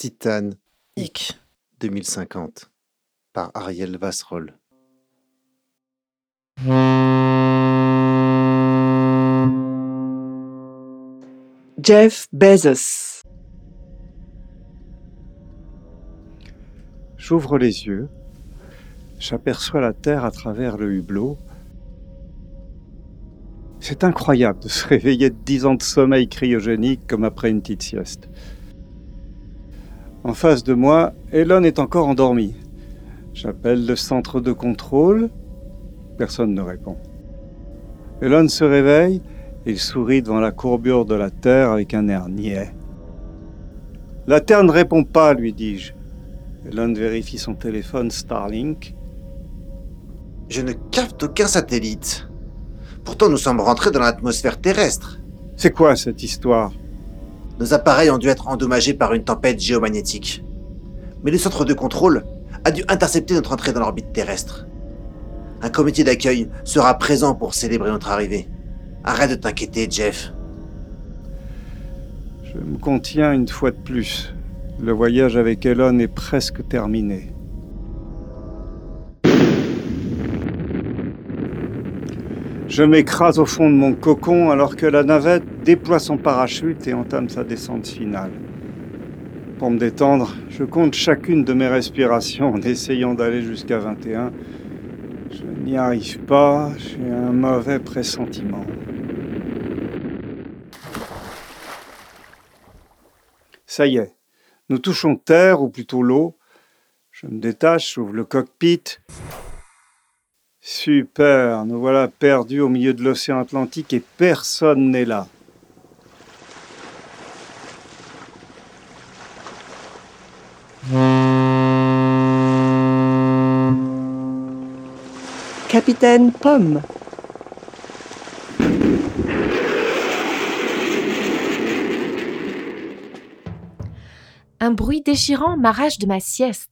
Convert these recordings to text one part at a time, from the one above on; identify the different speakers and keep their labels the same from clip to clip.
Speaker 1: Titan Ic 2050 par Ariel Vasserol.
Speaker 2: Jeff Bezos.
Speaker 3: J'ouvre les yeux. J'aperçois la Terre à travers le hublot. C'est incroyable de se réveiller de dix ans de sommeil cryogénique comme après une petite sieste. En face de moi, Elon est encore endormi. J'appelle le centre de contrôle. Personne ne répond. Elon se réveille il sourit devant la courbure de la Terre avec un air niais. La Terre ne répond pas, lui dis-je. Elon vérifie son téléphone Starlink.
Speaker 4: Je ne capte aucun satellite. Pourtant, nous sommes rentrés dans l'atmosphère terrestre.
Speaker 3: C'est quoi cette histoire?
Speaker 4: Nos appareils ont dû être endommagés par une tempête géomagnétique. Mais le centre de contrôle a dû intercepter notre entrée dans l'orbite terrestre. Un comité d'accueil sera présent pour célébrer notre arrivée. Arrête de t'inquiéter, Jeff.
Speaker 3: Je me contiens une fois de plus. Le voyage avec Elon est presque terminé. Je m'écrase au fond de mon cocon alors que la navette déploie son parachute et entame sa descente finale. Pour me détendre, je compte chacune de mes respirations en essayant d'aller jusqu'à 21. Je n'y arrive pas, j'ai un mauvais pressentiment. Ça y est, nous touchons terre, ou plutôt l'eau. Je me détache, j'ouvre le cockpit. Super, nous voilà perdus au milieu de l'océan Atlantique et personne n'est là.
Speaker 2: Capitaine Pomme.
Speaker 5: Un bruit déchirant m'arrache de ma sieste.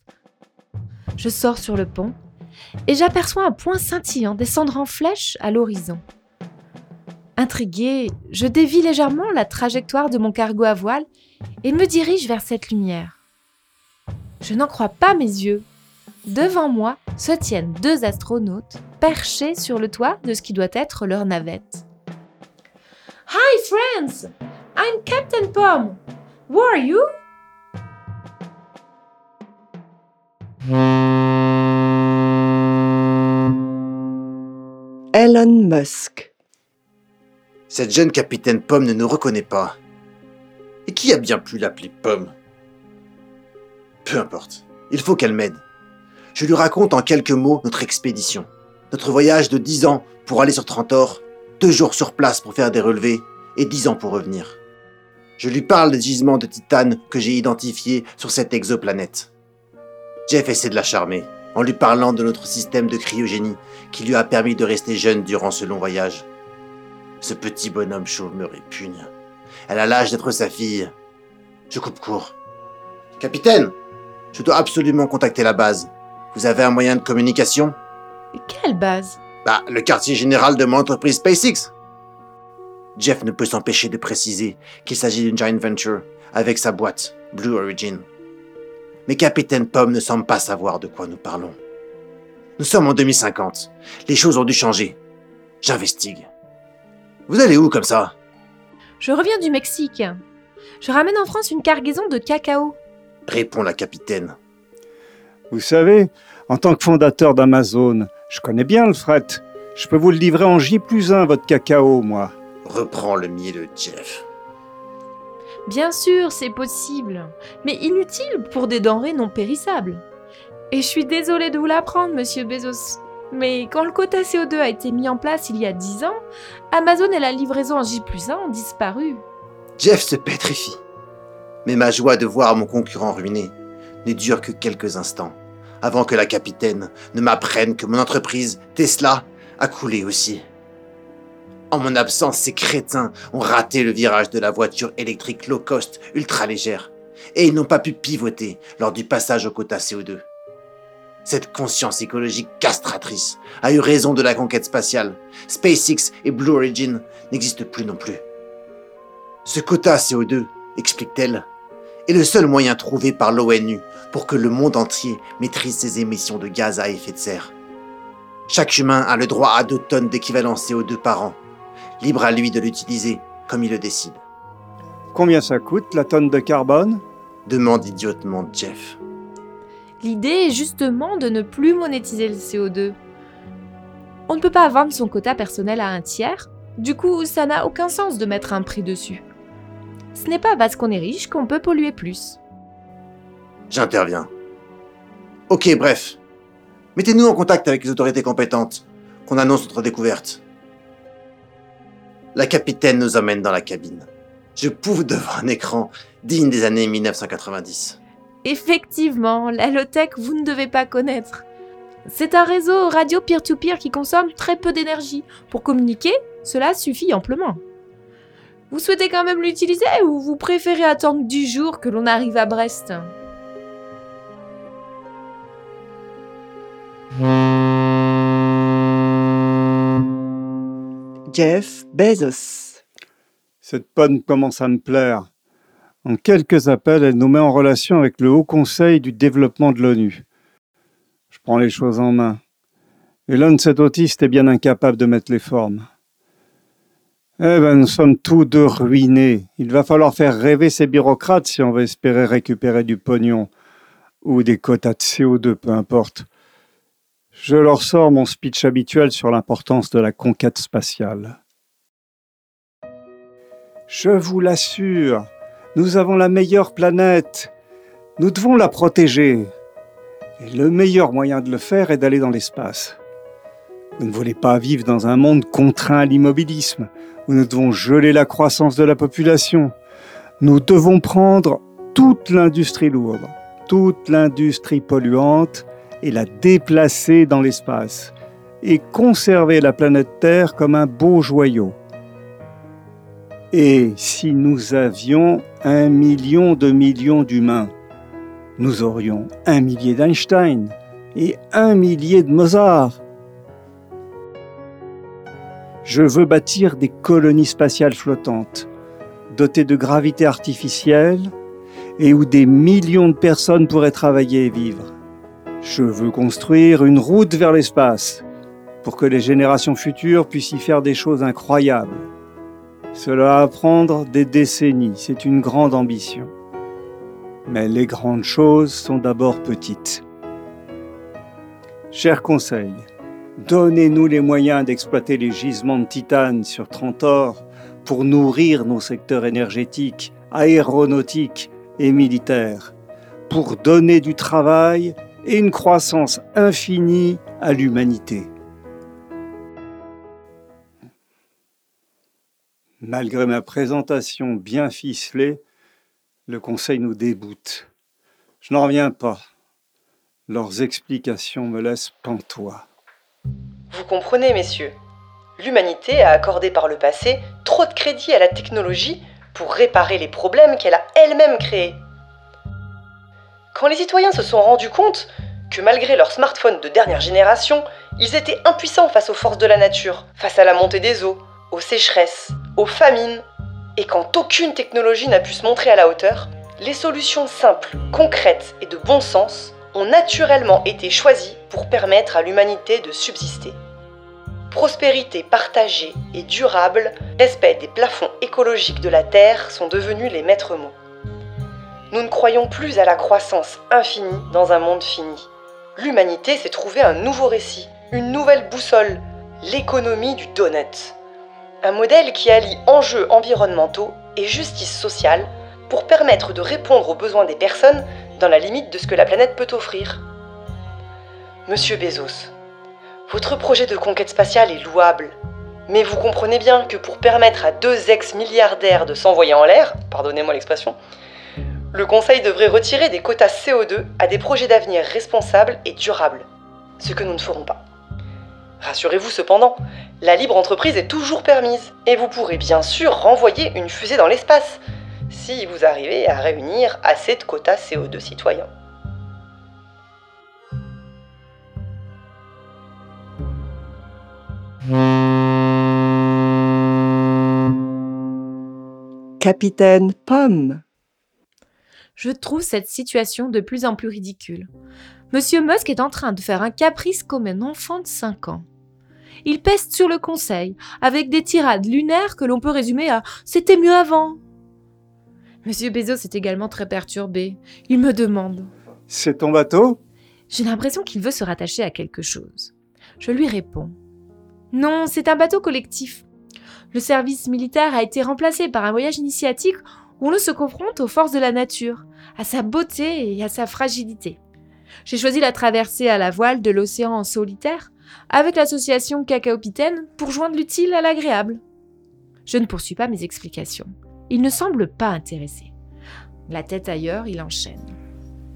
Speaker 5: Je sors sur le pont et j'aperçois un point scintillant descendre en flèche à l'horizon. Intrigué, je dévie légèrement la trajectoire de mon cargo à voile et me dirige vers cette lumière. Je n'en crois pas mes yeux. Devant moi se tiennent deux astronautes perchés sur le toit de ce qui doit être leur navette. Hi friends! I'm Captain Pom. Who are you?
Speaker 2: Elon Musk.
Speaker 4: Cette jeune capitaine Pomme ne nous reconnaît pas. Et qui a bien pu l'appeler Pomme? Peu importe. Il faut qu'elle m'aide. Je lui raconte en quelques mots notre expédition. Notre voyage de 10 ans pour aller sur Trantor, deux jours sur place pour faire des relevés et 10 ans pour revenir. Je lui parle des gisements de titane que j'ai identifiés sur cette exoplanète. Jeff essaie de la charmer en lui parlant de notre système de cryogénie qui lui a permis de rester jeune durant ce long voyage. Ce petit bonhomme chauve me répugne. Elle a l'âge d'être sa fille. Je coupe court. Capitaine, je dois absolument contacter la base. Vous avez un moyen de communication?
Speaker 5: Quelle base?
Speaker 4: Bah, le quartier général de mon entreprise SpaceX. Jeff ne peut s'empêcher de préciser qu'il s'agit d'une joint venture avec sa boîte, Blue Origin. Mais Capitaine Pomme ne semble pas savoir de quoi nous parlons. Nous sommes en 2050. Les choses ont dû changer. J'investigue. Vous allez où comme ça?
Speaker 5: Je reviens du Mexique. Je ramène en France une cargaison de cacao.
Speaker 4: répond la capitaine.
Speaker 3: Vous savez, en tant que fondateur d'Amazon, je connais bien le fret. Je peux vous le livrer en J plus 1, votre cacao, moi.
Speaker 4: Reprend le mielleux Jeff.
Speaker 5: Bien sûr, c'est possible, mais inutile pour des denrées non périssables. Et je suis désolée de vous l'apprendre, monsieur Bezos. Mais quand le quota CO2 a été mis en place il y a 10 ans, Amazon et la livraison en J 1 ont disparu.
Speaker 4: Jeff se pétrifie. Mais ma joie de voir mon concurrent ruiné ne dure que quelques instants, avant que la capitaine ne m'apprenne que mon entreprise, Tesla, a coulé aussi. En mon absence, ces crétins ont raté le virage de la voiture électrique low cost ultra légère, et ils n'ont pas pu pivoter lors du passage au quota CO2. Cette conscience écologique castratrice a eu raison de la conquête spatiale. SpaceX et Blue Origin n'existent plus non plus. Ce quota CO2, explique-t-elle, est le seul moyen trouvé par l'ONU pour que le monde entier maîtrise ses émissions de gaz à effet de serre. Chaque humain a le droit à 2 tonnes d'équivalent CO2 par an. Libre à lui de l'utiliser comme il le décide.
Speaker 3: Combien ça coûte la tonne de carbone?
Speaker 4: Demande idiotement Jeff.
Speaker 5: L'idée est justement de ne plus monétiser le CO2. On ne peut pas vendre son quota personnel à un tiers, du coup ça n'a aucun sens de mettre un prix dessus. Ce n'est pas parce qu'on est riche qu'on peut polluer plus.
Speaker 4: J'interviens. Ok, bref. Mettez-nous en contact avec les autorités compétentes, qu'on annonce notre découverte. La capitaine nous emmène dans la cabine. Je pouffe devant un écran digne des années 1990.
Speaker 5: Effectivement, la vous ne devez pas connaître. C'est un réseau radio peer-to-peer qui consomme très peu d'énergie. Pour communiquer, cela suffit amplement. Vous souhaitez quand même l'utiliser ou vous préférez attendre 10 jours que l'on arrive à Brest?
Speaker 3: Cette pomme commence à me plaire. En quelques appels, elle nous met en relation avec le Haut Conseil du développement de l'ONU. Je prends les choses en main. Elon, cet autiste, est bien incapable de mettre les formes. Eh ben, nous sommes tous deux ruinés. Il va falloir faire rêver ces bureaucrates si on veut espérer récupérer du pognon ou des quotas de CO2, peu importe. Je leur sors mon speech habituel sur l'importance de la conquête spatiale. Je vous l'assure, nous avons la meilleure planète. Nous devons la protéger. Et le meilleur moyen de le faire est d'aller dans l'espace. Vous ne voulez pas vivre dans un monde contraint à l'immobilisme, où nous devons geler la croissance de la population. Nous devons prendre toute l'industrie lourde, toute l'industrie polluante, et la déplacer dans l'espace, et conserver la planète Terre comme un beau joyau. Et si nous avions un million de millions d'humains, nous aurions un millier d'Einstein et un millier de Mozart. Je veux bâtir des colonies spatiales flottantes, dotées de gravité artificielle et où des millions de personnes pourraient travailler et vivre. Je veux construire une route vers l'espace pour que les générations futures puissent y faire des choses incroyables. Cela va prendre des décennies, c'est une grande ambition. Mais les grandes choses sont d'abord petites. Cher Conseil, donnez-nous les moyens d'exploiter les gisements de titane sur Trantor pour nourrir nos secteurs énergétiques, aéronautiques et militaires, pour donner du travail et une croissance infinie à l'humanité. Malgré ma présentation bien ficelée, le Conseil nous déboute. Je n'en reviens pas. Leurs explications me laissent pantois.
Speaker 6: Vous comprenez, messieurs, l'humanité a accordé par le passé trop de crédit à la technologie pour réparer les problèmes qu'elle a elle-même créés. Quand les citoyens se sont rendus compte que malgré leurs smartphones de dernière génération, ils étaient impuissants face aux forces de la nature, face à la montée des eaux, aux sécheresses, aux famines, et quand aucune technologie n'a pu se montrer à la hauteur, les solutions simples, concrètes et de bon sens ont naturellement été choisies pour permettre à l'humanité de subsister. Prospérité partagée et durable, respect des plafonds écologiques de la Terre sont devenus les maîtres mots. Nous ne croyons plus à la croissance infinie dans un monde fini. L'humanité s'est trouvé un nouveau récit, une nouvelle boussole, l'économie du donut. Un modèle qui allie enjeux environnementaux et justice sociale pour permettre de répondre aux besoins des personnes dans la limite de ce que la planète peut offrir. Monsieur Bezos, votre projet de conquête spatiale est louable, mais vous comprenez bien que pour permettre à deux ex-milliardaires de s'envoyer en l'air, pardonnez-moi l'expression, le Conseil devrait retirer des quotas CO2 à des projets d'avenir responsables et durables, ce que nous ne ferons pas. Rassurez-vous cependant, la libre entreprise est toujours permise, et vous pourrez bien sûr renvoyer une fusée dans l'espace, si vous arrivez à réunir assez de quotas CO2 citoyens.
Speaker 2: Capitaine Pomme.
Speaker 5: Je trouve cette situation de plus en plus ridicule. Monsieur Musk est en train de faire un caprice comme un enfant de 5 ans. Il peste sur le conseil, avec des tirades lunaires que l'on peut résumer à C'était mieux avant. Monsieur Bezos est également très perturbé. Il me demande
Speaker 3: C'est ton bateau?
Speaker 5: J'ai l'impression qu'il veut se rattacher à quelque chose. Je lui réponds Non, c'est un bateau collectif. Le service militaire a été remplacé par un voyage initiatique où l'on se confronte aux forces de la nature, à sa beauté et à sa fragilité. J'ai choisi la traversée à la voile de l'océan en solitaire avec l'association Cacaopitaine pour joindre l'utile à l'agréable. Je ne poursuis pas mes explications. Il ne semble pas intéressé. La tête ailleurs, il enchaîne.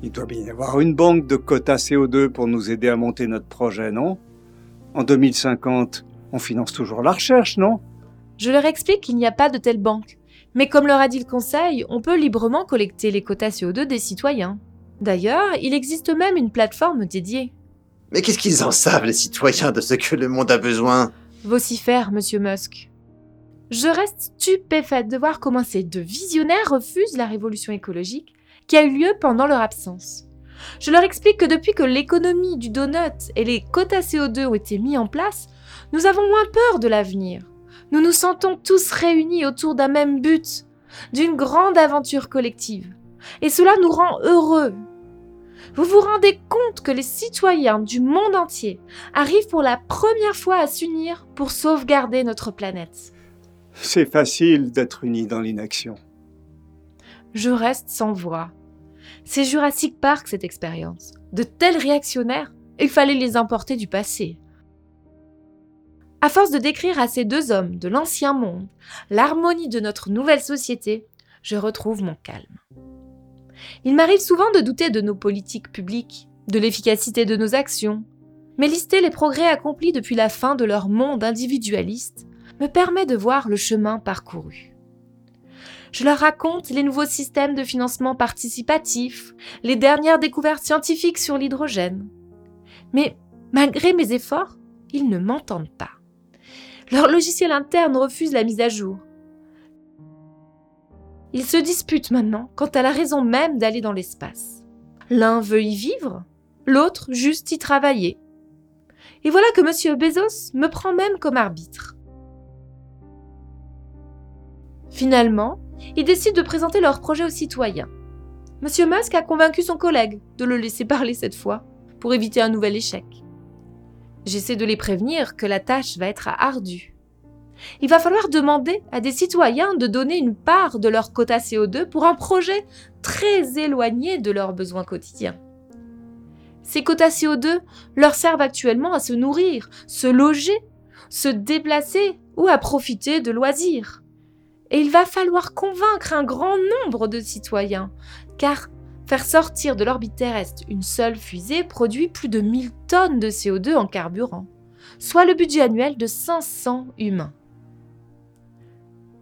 Speaker 3: Il doit bien y avoir une banque de quotas CO2 pour nous aider à monter notre projet, non? En 2050, on finance toujours la recherche, non?
Speaker 5: Je leur explique qu'il n'y a pas de telle banque. Mais comme leur a dit le Conseil, on peut librement collecter les quotas CO2 des citoyens. D'ailleurs, il existe même une plateforme dédiée.
Speaker 4: Mais qu'est-ce qu'ils en savent, les citoyens, de ce que le monde a besoin?
Speaker 5: Vocifère Monsieur Musk. Je reste stupéfaite de voir comment ces deux visionnaires refusent la révolution écologique qui a eu lieu pendant leur absence. Je leur explique que depuis que l'économie du donut et les quotas CO2 ont été mis en place, nous avons moins peur de l'avenir. Nous nous sentons tous réunis autour d'un même but, d'une grande aventure collective. Et cela nous rend heureux. Vous vous rendez compte que les citoyens du monde entier arrivent pour la première fois à s'unir pour sauvegarder notre planète.
Speaker 3: C'est facile d'être unis dans l'inaction.
Speaker 5: Je reste sans voix. C'est Jurassic Park cette expérience. De tels réactionnaires, il fallait les importer du passé. À force de décrire à ces deux hommes de l'ancien monde l'harmonie de notre nouvelle société, je retrouve mon calme. Il m'arrive souvent de douter de nos politiques publiques, de l'efficacité de nos actions, mais lister les progrès accomplis depuis la fin de leur monde individualiste me permet de voir le chemin parcouru. Je leur raconte les nouveaux systèmes de financement participatif, les dernières découvertes scientifiques sur l'hydrogène. Mais malgré mes efforts, ils ne m'entendent pas. Leur logiciel interne refuse la mise à jour. Ils se disputent maintenant quant à la raison même d'aller dans l'espace. L'un veut y vivre, l'autre juste y travailler. Et voilà que M. Bezos me prend même comme arbitre. Finalement, ils décident de présenter leur projet aux citoyens. M. Musk a convaincu son collègue de le laisser parler cette fois, pour éviter un nouvel échec. J'essaie de les prévenir que la tâche va être ardue. Il va falloir demander à des citoyens de donner une part de leur quota CO2 pour un projet très éloigné de leurs besoins quotidiens. Ces quotas CO2 leur servent actuellement à se nourrir, se loger, se déplacer ou à profiter de loisirs. Et il va falloir convaincre un grand nombre de citoyens, car faire sortir de l'orbite terrestre une seule fusée produit plus de 1000 tonnes de CO2 en carburant, soit le budget annuel de 500 humains.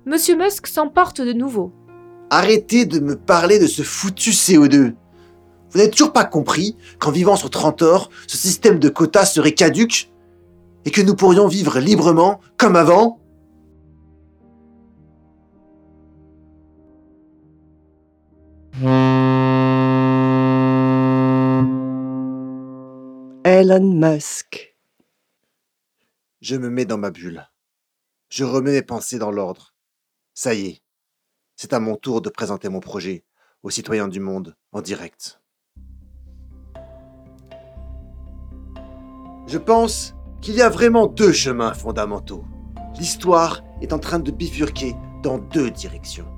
Speaker 5: Monsieur Musk s'emporte de nouveau.
Speaker 4: Arrêtez de me parler de ce foutu CO2. Vous n'avez toujours pas compris qu'en vivant sur Trantor, ce système de quotas serait caduque et que nous pourrions vivre librement comme avant?
Speaker 2: Elon Musk.
Speaker 4: Je me mets dans ma bulle. Je remets mes pensées dans l'ordre. Ça y est, c'est à mon tour de présenter mon projet aux citoyens du monde en direct. Je pense qu'il y a vraiment deux chemins fondamentaux. L'histoire est en train de bifurquer dans deux directions.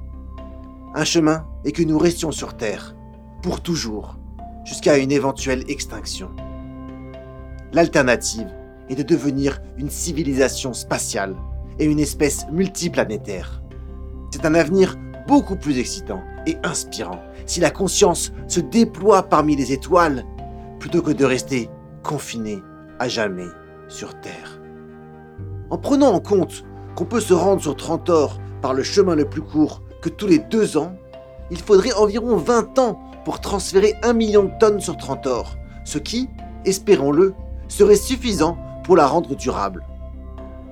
Speaker 4: Un chemin est que nous restions sur Terre, pour toujours, jusqu'à une éventuelle extinction. L'alternative est de devenir une civilisation spatiale et une espèce multiplanétaire. C'est un avenir beaucoup plus excitant et inspirant si la conscience se déploie parmi les étoiles plutôt que de rester confiné à jamais sur Terre. En prenant en compte qu'on peut se rendre sur Trantor par le chemin le plus court que tous les deux ans, il faudrait environ 20 ans pour transférer un million de tonnes sur Trantor, ce qui, espérons-le, serait suffisant pour la rendre durable.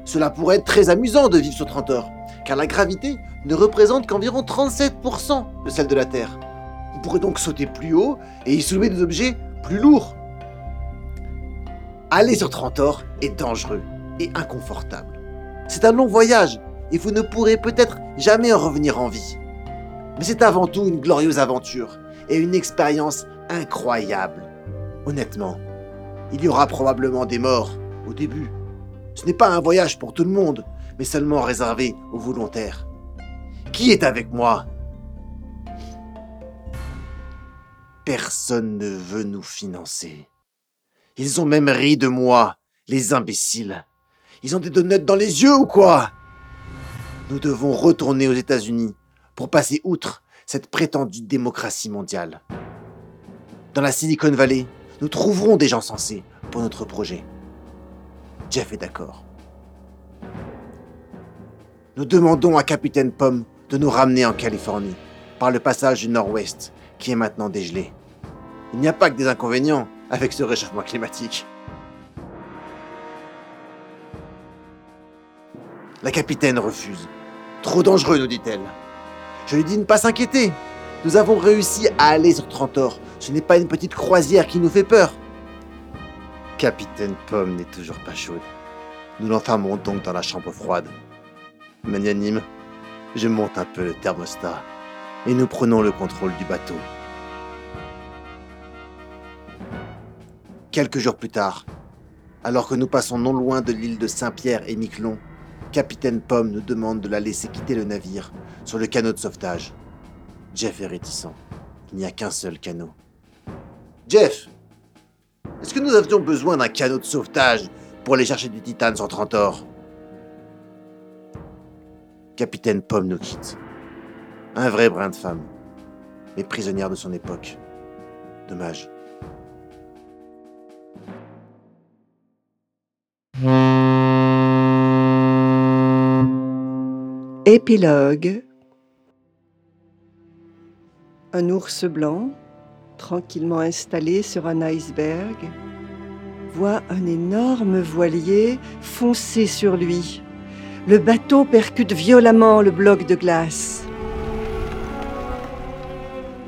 Speaker 4: Cela pourrait être très amusant de vivre sur 30 heures, car la gravité ne représente qu'environ 37% de celle de la Terre. Vous pourrez donc sauter plus haut et y soulever des objets plus lourds. Aller sur Trantor est dangereux et inconfortable. C'est un long voyage et vous ne pourrez peut-être jamais en revenir en vie. Mais c'est avant tout une glorieuse aventure et une expérience incroyable. Honnêtement, il y aura probablement des morts au début. Ce n'est pas un voyage pour tout le monde, mais seulement réservé aux volontaires. Qui est avec moi? Personne ne veut nous financer. Ils ont même ri de moi, les imbéciles. Ils ont des donuts dans les yeux ou quoi? Nous devons retourner aux États-Unis pour passer outre cette prétendue démocratie mondiale. Dans la Silicon Valley, nous trouverons des gens sensés pour notre projet. Jeff est d'accord. Nous demandons à Capitaine Pomme de nous ramener en Californie, par le passage du Nord-Ouest, qui est maintenant dégelé. Il n'y a pas que des inconvénients avec ce réchauffement climatique. La capitaine refuse. Trop dangereux, nous dit-elle. Je lui dis de ne pas s'inquiéter. Nous avons réussi à aller sur Trantor. Ce n'est pas une petite croisière qui nous fait peur. Capitaine Pomme n'est toujours pas chaude. Nous l'enfermons donc dans la chambre froide. Magnanime, je monte un peu le thermostat et nous prenons le contrôle du bateau. Quelques jours plus tard, alors que nous passons non loin de l'île de Saint-Pierre et Miquelon, Capitaine Pomme nous demande de la laisser quitter le navire sur le canot de sauvetage. Jeff est réticent. Il n'y a qu'un seul canot. Jeff, est-ce que nous avions besoin d'un canot de sauvetage pour aller chercher du titane sur Trantor? Capitaine Pomme nous quitte. Un vrai brin de femme, mais prisonnière de son époque. Dommage.
Speaker 2: Épilogue Un ours blanc, tranquillement installé sur un iceberg, voit un énorme voilier foncer sur lui. Le bateau percute violemment le bloc de glace.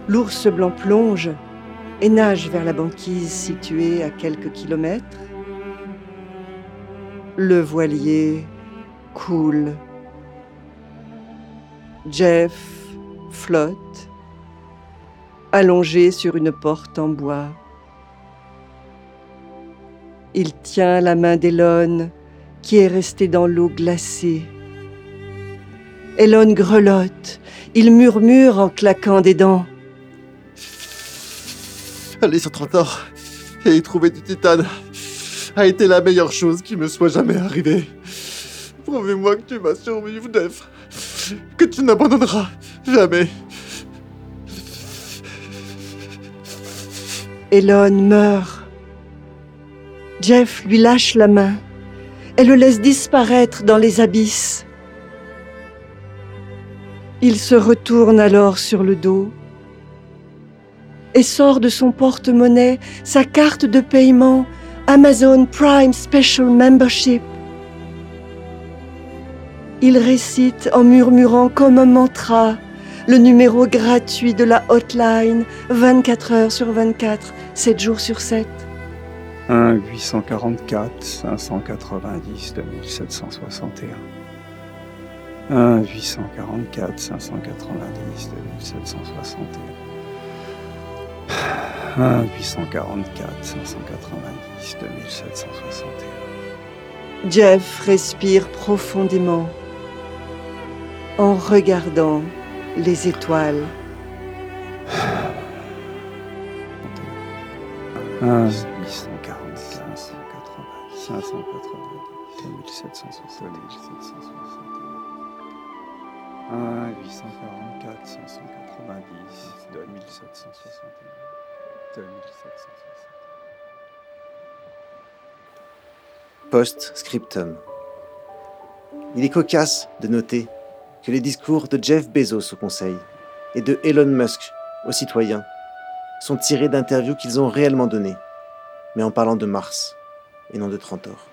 Speaker 2: L'ours blanc plonge et nage vers la banquise située à quelques kilomètres. Le voilier coule. Jeff flotte, allongé sur une porte en bois. Il tient la main d'Elon, qui est restée dans l'eau glacée. Elon grelotte, il murmure en claquant des dents.
Speaker 1: Aller sur Trantor et y trouver du titane a été la meilleure chose qui me soit jamais arrivée. Promets-moi que tu vas survivre, Jeff. Que tu n'abandonneras jamais.
Speaker 2: Elon meurt. Jeff lui lâche la main et le laisse disparaître dans les abysses. Il se retourne alors sur le dos et sort de son porte-monnaie sa carte de paiement Amazon Prime Special Membership. Il récite en murmurant comme un mantra le numéro gratuit de la hotline 24 heures sur 24, 7 jours sur 7.
Speaker 3: 1 844 590 2761. 1 844 590 2761. 1 844 590 2761.
Speaker 2: Jeff respire profondément en regardant les étoiles.
Speaker 3: 1 844 590 2761. 1 844 590 2761. 2761.
Speaker 1: Post-scriptum. Il est cocasse de noter que les discours de Jeff Bezos au Conseil et de Elon Musk aux citoyens sont tirés d'interviews qu'ils ont réellement données, mais en parlant de Mars et non de Trantor.